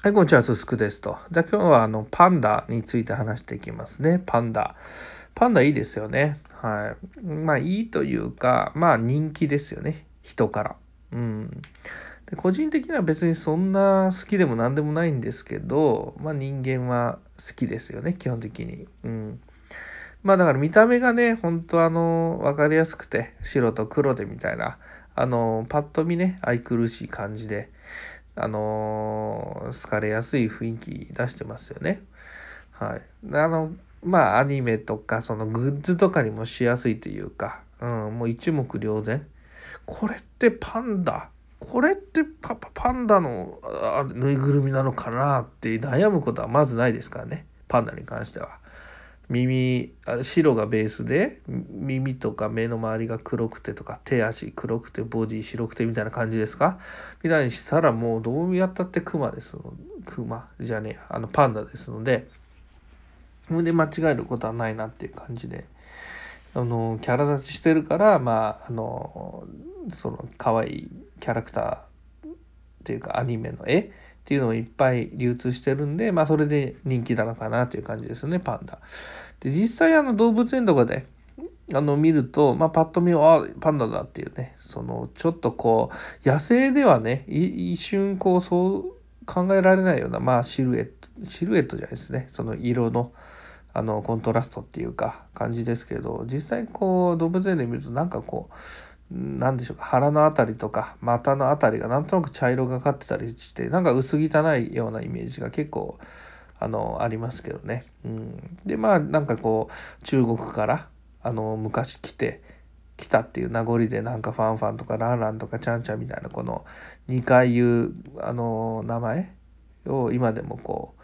はい、こんにちは、すすくですと。じゃあ今日はあのパンダについて話していきますね。パンダ。パンダいいですよね。はい。まあいいというか、まあ人気ですよね。人から。うん。で個人的には別にそんな好きでも何でもないんですけど、まあ人間は好きですよね、基本的に。うん。まあだから見た目がね、ほんとあの、分かりやすくて、白と黒でみたいな、あの、パッと見ね、愛くるしい感じで、あのー、好かれやすい雰囲気出してますよね。はい。あの、まあ、アニメとか、そのグッズとかにもしやすいというか、うん、もう一目瞭然。これってパンダ？これってパパンダのぬいぐるみなのかな？って悩むことはまずないですからね。パンダに関しては。耳あ白がベースで耳とか目の周りが黒くてとか手足黒くてボディ白くてみたいな感じですか？みたいにしたらもうどうやったってクマですのクマじゃねえあのパンダですのでそで間違えることはないなっていう感じであのキャラ立ちしてるからまああのその可愛いキャラクターーっていうかアニメの絵っていうのをいっぱい流通してるんで、まあそれで人気なのかなという感じですよね、パンダ。で、実際あの動物園とかで、あの見ると、まあ、パッと見あパンダだっていうねそのちょっとこう野生ではね一瞬こうそう考えられないような、まあ、シルエットシルエットじゃないですねその色のあのコントラストっていうか感じですけど実際こう動物園で見るとなんかこう何でしょうか腹の辺りとか股の辺りがなんとなく茶色がかってたりしてなんか薄汚いようなイメージが結構あのありますけどね。うん、でまあなんかこう中国からあの昔来て来たっていう名残でなんかファンファンとかランランとかチャンチャンみたいなこの2回言うあの名前を今でもこう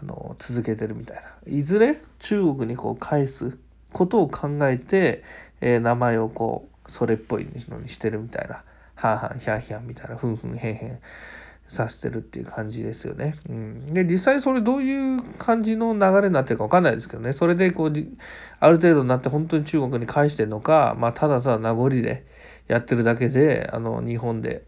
あの続けてるみたいないずれ中国にこう返すことを考えて、えー、名前をこうそれっぽいのにしてるみたいな、はんはんひゃんひゃんみたいな、ふんふんへんへんさせてるっていう感じですよね。うん、で、実際それどういう感じの流れになってるか分かんないですけどね、それでこう、ある程度になって本当に中国に返してるのか、まあ、ただただ名残でやってるだけで、あの、日本で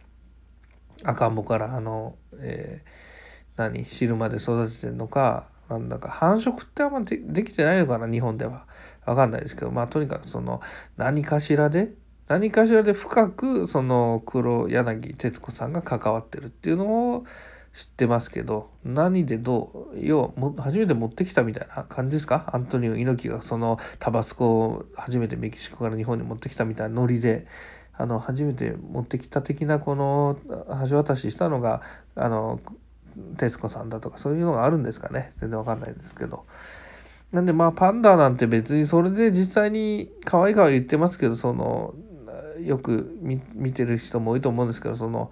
赤ん坊からあの、えー、何汁まで育ててるのかなんだか繁殖ってあんまでできてないのかな日本では。分かんないですけどまあとにかくその何かしらで何かしらで深くその黒柳徹子さんが関わってるっていうのを知ってますけど何でどう要は初めて持ってきたみたいな感じですか？アントニオ猪木がそのタバスコを初めてメキシコから日本に持ってきたみたいなノリで。あの初めて持ってきた的なこの橋渡ししたのがあの徹子さんだとかそういうのがあるんですかね？全然わかんないですけど。なんでまあパンダなんて別にそれで実際に可愛い可愛い言ってますけどそのよく見てる人も多いと思うんですけどその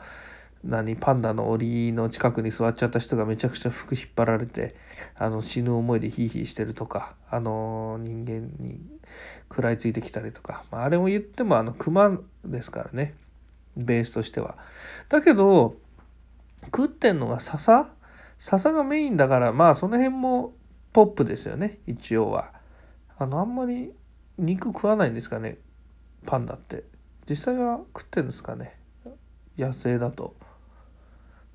何パンダの檻の近くに座っちゃった人がめちゃくちゃ服引っ張られてあの死ぬ思いでヒーヒーしてるとかあの人間に食らいついてきたりとか、まあ、あれも言ってもあの熊ですからねベースとしては。だけど食ってんのが笹笹がメインだからまあその辺もポップですよね一応は。あのあんまり肉食わないんですかねパンダって。実際は食ってんですかね。野生だと。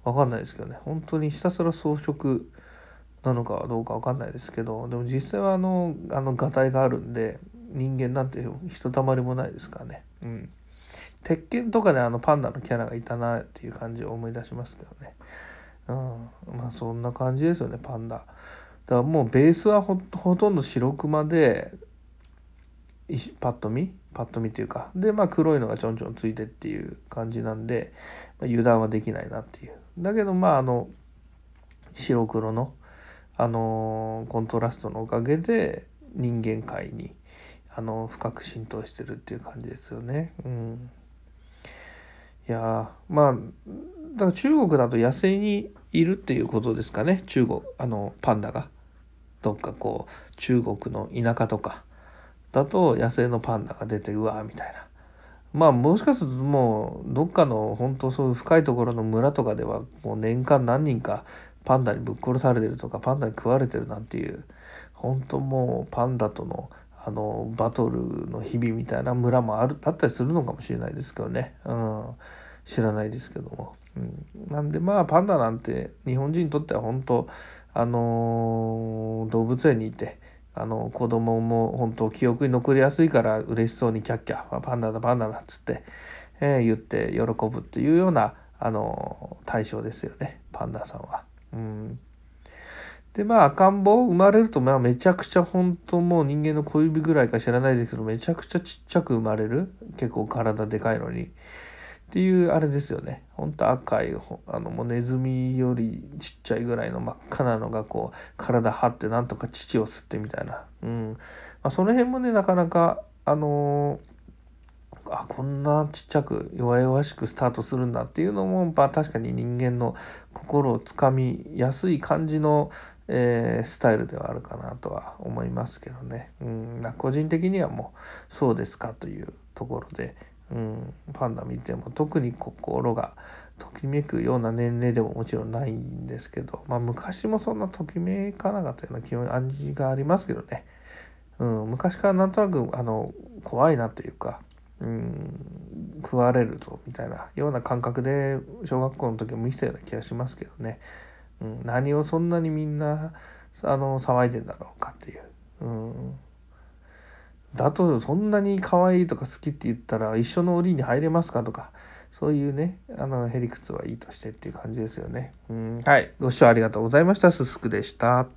分かんないですけどね。本当にひたすら草食なのかどうか分かんないですけど。でも実際はあのあのがたいがあるんで人間なんてひとたまりもないですからね。うん。鉄拳とかであのパンダのキャラがいたなっていう感じを思い出しますけどね。うん。まあそんな感じですよねパンダ。だからもうベースはほとんど白熊でパッと見？パッと見っていうか。でまあ黒いのがちょんちょんついてっていう感じなんで、まあ、油断はできないなっていう。だけどまああの白黒のあのー、コントラストのおかげで人間界にあの深く浸透してるっていう感じですよね。うん、いやまあだから中国だと野生にいるっていうことですかね。中国あのパンダが。どっかこう中国の田舎とかだと野生のパンダが出てうわーみたいな。まあもしかするともうどっかの本当そういう深いところの村とかではもう年間何人かパンダにぶっ殺されてるとかパンダに食われてるなんていう本当もうパンダとのあのバトルの日々みたいな村もあるあったりするのかもしれないですけどね、うん、知らないですけども。うん、なんでまあパンダなんて日本人にとっては本当あのー、動物園にいてあの子供も本当記憶に残りやすいから嬉しそうにキャッキャパンダだパンダだっつって、えー、言って喜ぶっていうようなあの対象ですよねパンダさんは。うん。でまあ赤ん坊生まれるとまあめちゃくちゃ本当もう人間の小指ぐらいか知らないですけどめちゃくちゃちっちゃく生まれる。結構体でかいのに。っていうあれですよね。ほんと赤いあのもうネズミよりちっちゃいぐらいの真っ赤なのがこう体張ってなんとか乳を吸ってみたいな、うん。まあ、その辺もねなかなかあのーあこんなちっちゃく弱々しくスタートするんだっていうのも、まあ、確かに人間の心をつかみやすい感じの、えー、スタイルではあるかなとは思いますけどね、うん、個人的にはもうそうですかというところで、うん、パンダ見ても特に心がときめくような年齢でももちろんないんですけど、まあ、昔もそんなときめかなかったような気温暗示がありますけどね、うん、昔からなんとなくあの怖いなというかうん。食われるぞみたいなような感覚で小学校の時も見てたような気がしますけどね、うん、何をそんなにみんなあの騒いでんだろうかっていう。うん。だとそんなに可愛いとか好きって言ったら一緒の檻に入れますかとかそういうねあのへりくつはいいとしてっていう感じですよね。うんはいご視聴ありがとうございましたすすくでした。